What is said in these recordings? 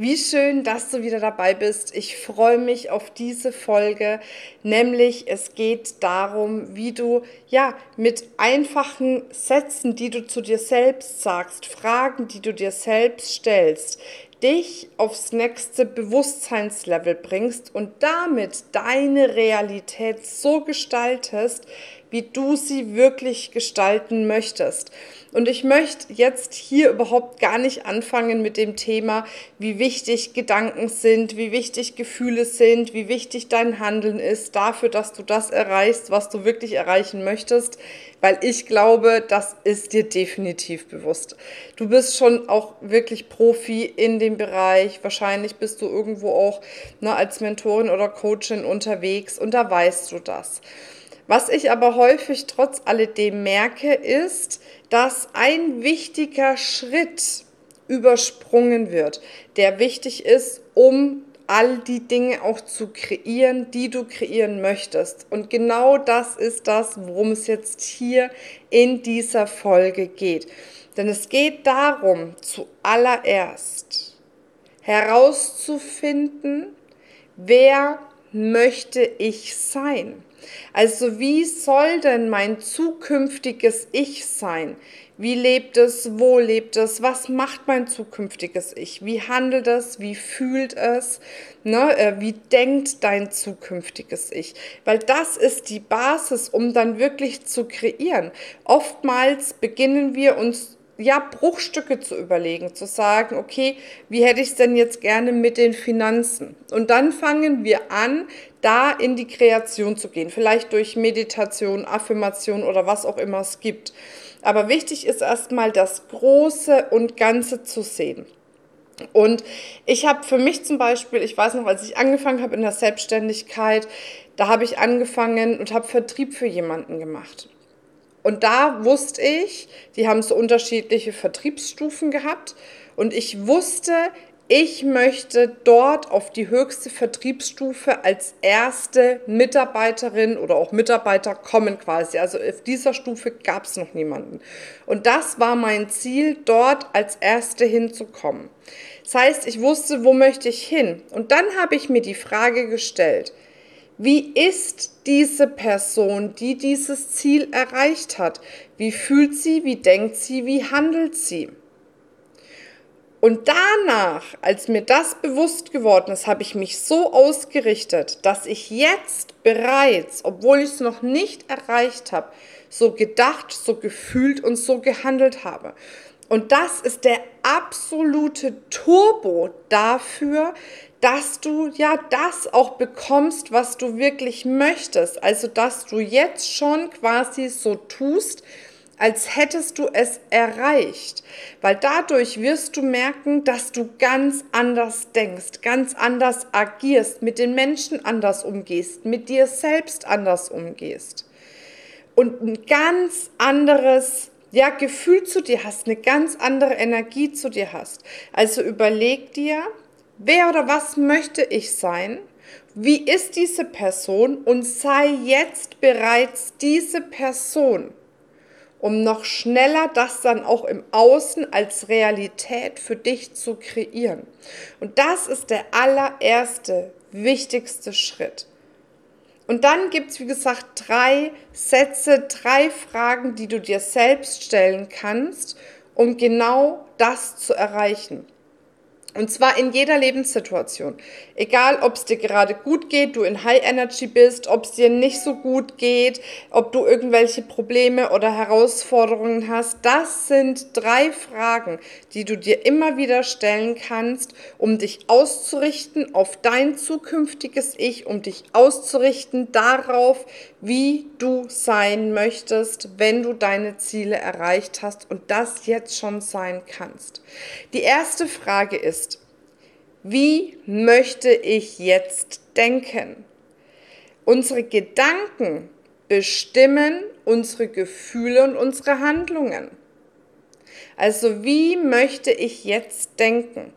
Wie schön, dass du wieder dabei bist. Ich freue mich auf diese Folge, nämlich es geht darum, wie du ja mit einfachen Sätzen, die du zu dir selbst sagst, Fragen, die du dir selbst stellst, dich aufs nächste Bewusstseinslevel bringst und damit deine Realität so gestaltest, wie du sie wirklich gestalten möchtest. Und ich möchte jetzt hier überhaupt gar nicht anfangen mit dem Thema, wie wichtig Gedanken sind, wie wichtig Gefühle sind, wie wichtig dein Handeln ist dafür, dass du das erreichst, was du wirklich erreichen möchtest, weil ich glaube, das ist dir definitiv bewusst. Du bist schon auch wirklich Profi in dem Bereich. Wahrscheinlich bist du irgendwo auch ne, als Mentorin oder Coachin unterwegs und da weißt du das. Was ich aber häufig trotz alledem merke, ist, dass ein wichtiger Schritt übersprungen wird, der wichtig ist, um all die Dinge auch zu kreieren, die du kreieren möchtest. Und genau das ist das, worum es jetzt hier in dieser Folge geht. Denn es geht darum, zuallererst herauszufinden, wer möchte ich sein? Also wie soll denn mein zukünftiges Ich sein? Wie lebt es? Wo lebt es? Was macht mein zukünftiges Ich? Wie handelt es? Wie fühlt es? Ne? Äh, wie denkt dein zukünftiges Ich? Weil das ist die Basis, um dann wirklich zu kreieren. Oftmals beginnen wir uns ja, Bruchstücke zu überlegen, zu sagen, okay, wie hätte ich es denn jetzt gerne mit den Finanzen? Und dann fangen wir an, da in die Kreation zu gehen, vielleicht durch Meditation, Affirmation oder was auch immer es gibt. Aber wichtig ist erstmal das Große und Ganze zu sehen. Und ich habe für mich zum Beispiel, ich weiß noch, als ich angefangen habe in der Selbstständigkeit, da habe ich angefangen und habe Vertrieb für jemanden gemacht. Und da wusste ich, die haben so unterschiedliche Vertriebsstufen gehabt. Und ich wusste, ich möchte dort auf die höchste Vertriebsstufe als erste Mitarbeiterin oder auch Mitarbeiter kommen quasi. Also auf dieser Stufe gab es noch niemanden. Und das war mein Ziel, dort als erste hinzukommen. Das heißt, ich wusste, wo möchte ich hin. Und dann habe ich mir die Frage gestellt, wie ist diese Person, die dieses Ziel erreicht hat? Wie fühlt sie, wie denkt sie, wie handelt sie? Und danach, als mir das bewusst geworden ist, habe ich mich so ausgerichtet, dass ich jetzt bereits, obwohl ich es noch nicht erreicht habe, so gedacht, so gefühlt und so gehandelt habe. Und das ist der absolute Turbo dafür, dass du ja das auch bekommst, was du wirklich möchtest. Also, dass du jetzt schon quasi so tust, als hättest du es erreicht, weil dadurch wirst du merken, dass du ganz anders denkst, ganz anders agierst, mit den Menschen anders umgehst, mit dir selbst anders umgehst und ein ganz anderes ja, Gefühl zu dir hast, eine ganz andere Energie zu dir hast. Also überleg dir, wer oder was möchte ich sein? Wie ist diese Person? Und sei jetzt bereits diese Person um noch schneller das dann auch im Außen als Realität für dich zu kreieren. Und das ist der allererste, wichtigste Schritt. Und dann gibt es, wie gesagt, drei Sätze, drei Fragen, die du dir selbst stellen kannst, um genau das zu erreichen. Und zwar in jeder Lebenssituation. Egal, ob es dir gerade gut geht, du in High Energy bist, ob es dir nicht so gut geht, ob du irgendwelche Probleme oder Herausforderungen hast. Das sind drei Fragen, die du dir immer wieder stellen kannst, um dich auszurichten auf dein zukünftiges Ich, um dich auszurichten darauf, wie du sein möchtest, wenn du deine Ziele erreicht hast und das jetzt schon sein kannst. Die erste Frage ist, wie möchte ich jetzt denken? Unsere Gedanken bestimmen unsere Gefühle und unsere Handlungen. Also wie möchte ich jetzt denken?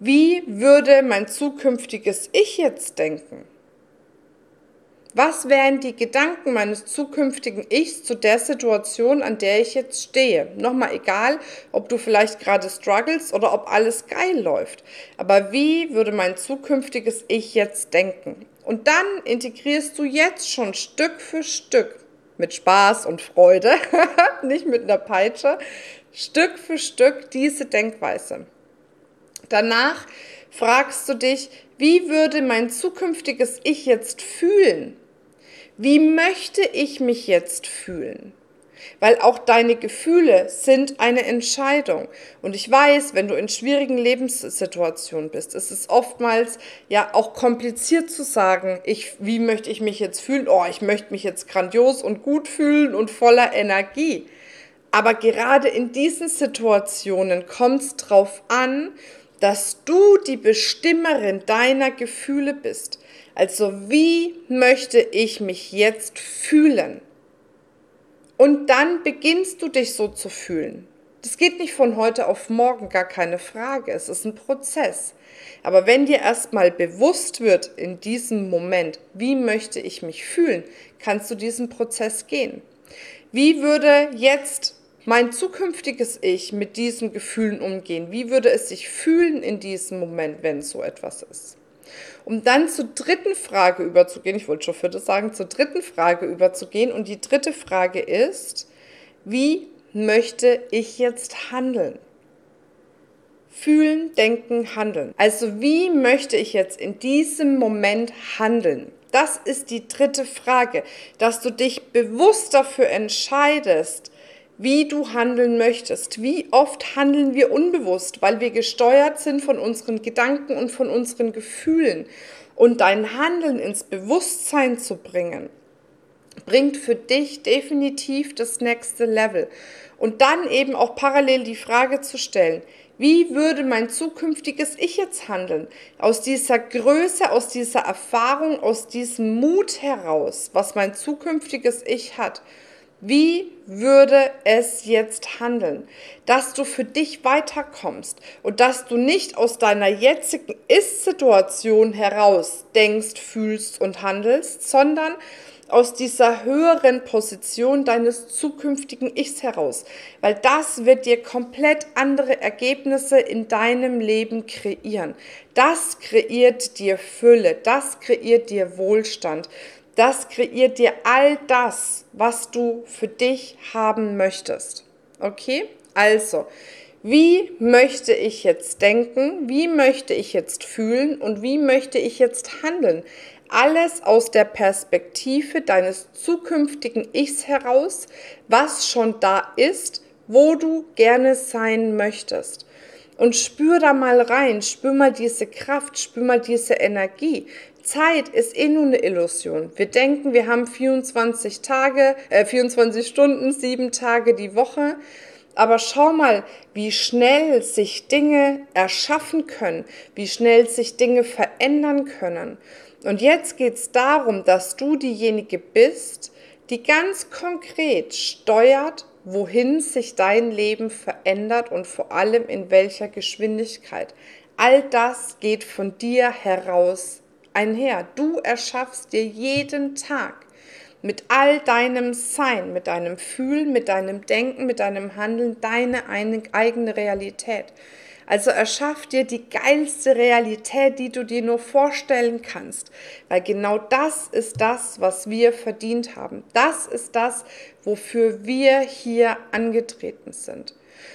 Wie würde mein zukünftiges Ich jetzt denken? Was wären die Gedanken meines zukünftigen Ichs zu der Situation, an der ich jetzt stehe? Nochmal egal, ob du vielleicht gerade struggles oder ob alles geil läuft. Aber wie würde mein zukünftiges Ich jetzt denken? Und dann integrierst du jetzt schon Stück für Stück mit Spaß und Freude, nicht mit einer Peitsche, Stück für Stück diese Denkweise. Danach fragst du dich, wie würde mein zukünftiges Ich jetzt fühlen? Wie möchte ich mich jetzt fühlen? Weil auch deine Gefühle sind eine Entscheidung. Und ich weiß, wenn du in schwierigen Lebenssituationen bist, ist es oftmals ja auch kompliziert zu sagen, ich, wie möchte ich mich jetzt fühlen? Oh, ich möchte mich jetzt grandios und gut fühlen und voller Energie. Aber gerade in diesen Situationen kommt es darauf an, dass du die Bestimmerin deiner Gefühle bist. Also wie möchte ich mich jetzt fühlen? Und dann beginnst du dich so zu fühlen. Das geht nicht von heute auf morgen, gar keine Frage. Es ist ein Prozess. Aber wenn dir erstmal bewusst wird in diesem Moment, wie möchte ich mich fühlen, kannst du diesen Prozess gehen. Wie würde jetzt mein zukünftiges Ich mit diesen Gefühlen umgehen? Wie würde es sich fühlen in diesem Moment, wenn so etwas ist? Um dann zur dritten Frage überzugehen, ich wollte schon vierte sagen, zur dritten Frage überzugehen. Und die dritte Frage ist, wie möchte ich jetzt handeln? Fühlen, denken, handeln. Also wie möchte ich jetzt in diesem Moment handeln? Das ist die dritte Frage, dass du dich bewusst dafür entscheidest, wie du handeln möchtest. Wie oft handeln wir unbewusst, weil wir gesteuert sind von unseren Gedanken und von unseren Gefühlen. Und dein Handeln ins Bewusstsein zu bringen, bringt für dich definitiv das nächste Level. Und dann eben auch parallel die Frage zu stellen, wie würde mein zukünftiges Ich jetzt handeln? Aus dieser Größe, aus dieser Erfahrung, aus diesem Mut heraus, was mein zukünftiges Ich hat. Wie würde es jetzt handeln? Dass du für dich weiterkommst und dass du nicht aus deiner jetzigen Ist-Situation heraus denkst, fühlst und handelst, sondern aus dieser höheren Position deines zukünftigen Ichs heraus, weil das wird dir komplett andere Ergebnisse in deinem Leben kreieren. Das kreiert dir Fülle, das kreiert dir Wohlstand, das kreiert dir all das, was du für dich haben möchtest. Okay? Also, wie möchte ich jetzt denken? Wie möchte ich jetzt fühlen? Und wie möchte ich jetzt handeln? Alles aus der Perspektive deines zukünftigen Ichs heraus, was schon da ist, wo du gerne sein möchtest. Und spür da mal rein, spür mal diese Kraft, spür mal diese Energie. Zeit ist eh nur eine Illusion. Wir denken, wir haben 24 Tage, äh, 24 Stunden, sieben Tage die Woche. Aber schau mal, wie schnell sich Dinge erschaffen können, wie schnell sich Dinge verändern können. Und jetzt geht es darum, dass du diejenige bist, die ganz konkret steuert, wohin sich dein Leben verändert und vor allem in welcher Geschwindigkeit. All das geht von dir heraus einher. Du erschaffst dir jeden Tag mit all deinem Sein, mit deinem Fühlen, mit deinem Denken, mit deinem Handeln deine eigene Realität. Also erschaff dir die geilste Realität, die du dir nur vorstellen kannst, weil genau das ist das, was wir verdient haben. Das ist das, wofür wir hier angetreten sind.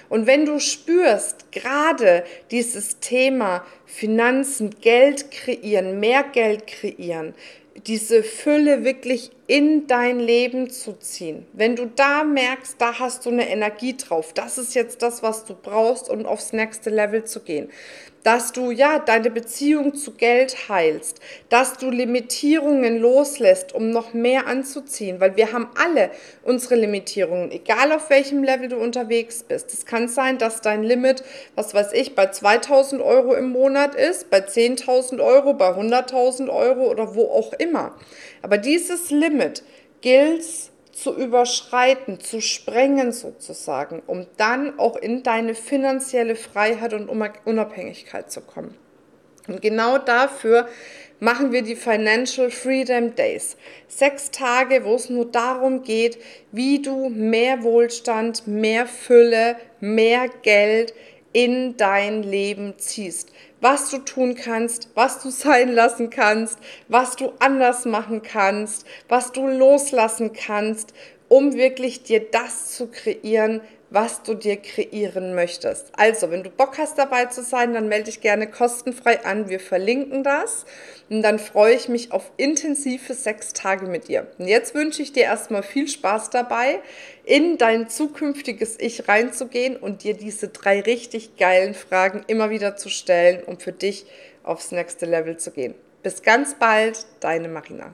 Und wenn du spürst, gerade dieses Thema Finanzen, Geld kreieren, mehr Geld kreieren, diese Fülle wirklich in dein Leben zu ziehen. Wenn du da merkst, da hast du eine Energie drauf, das ist jetzt das, was du brauchst, um aufs nächste Level zu gehen, dass du ja deine Beziehung zu Geld heilst, dass du Limitierungen loslässt, um noch mehr anzuziehen, weil wir haben alle unsere Limitierungen, egal auf welchem Level du unterwegs bist. Es kann sein, dass dein Limit, was weiß ich, bei 2000 Euro im Monat ist, bei 10.000 Euro, bei 100.000 Euro oder wo auch immer. Aber dieses Limit gilt zu überschreiten, zu sprengen sozusagen, um dann auch in deine finanzielle Freiheit und Unabhängigkeit zu kommen. Und genau dafür machen wir die Financial Freedom Days. Sechs Tage, wo es nur darum geht, wie du mehr Wohlstand, mehr Fülle, mehr Geld in dein Leben ziehst. Was du tun kannst, was du sein lassen kannst, was du anders machen kannst, was du loslassen kannst, um wirklich dir das zu kreieren, was du dir kreieren möchtest. Also, wenn du Bock hast dabei zu sein, dann melde dich gerne kostenfrei an. Wir verlinken das und dann freue ich mich auf intensive sechs Tage mit dir. Und jetzt wünsche ich dir erstmal viel Spaß dabei, in dein zukünftiges Ich reinzugehen und dir diese drei richtig geilen Fragen immer wieder zu stellen, um für dich aufs nächste Level zu gehen. Bis ganz bald, deine Marina.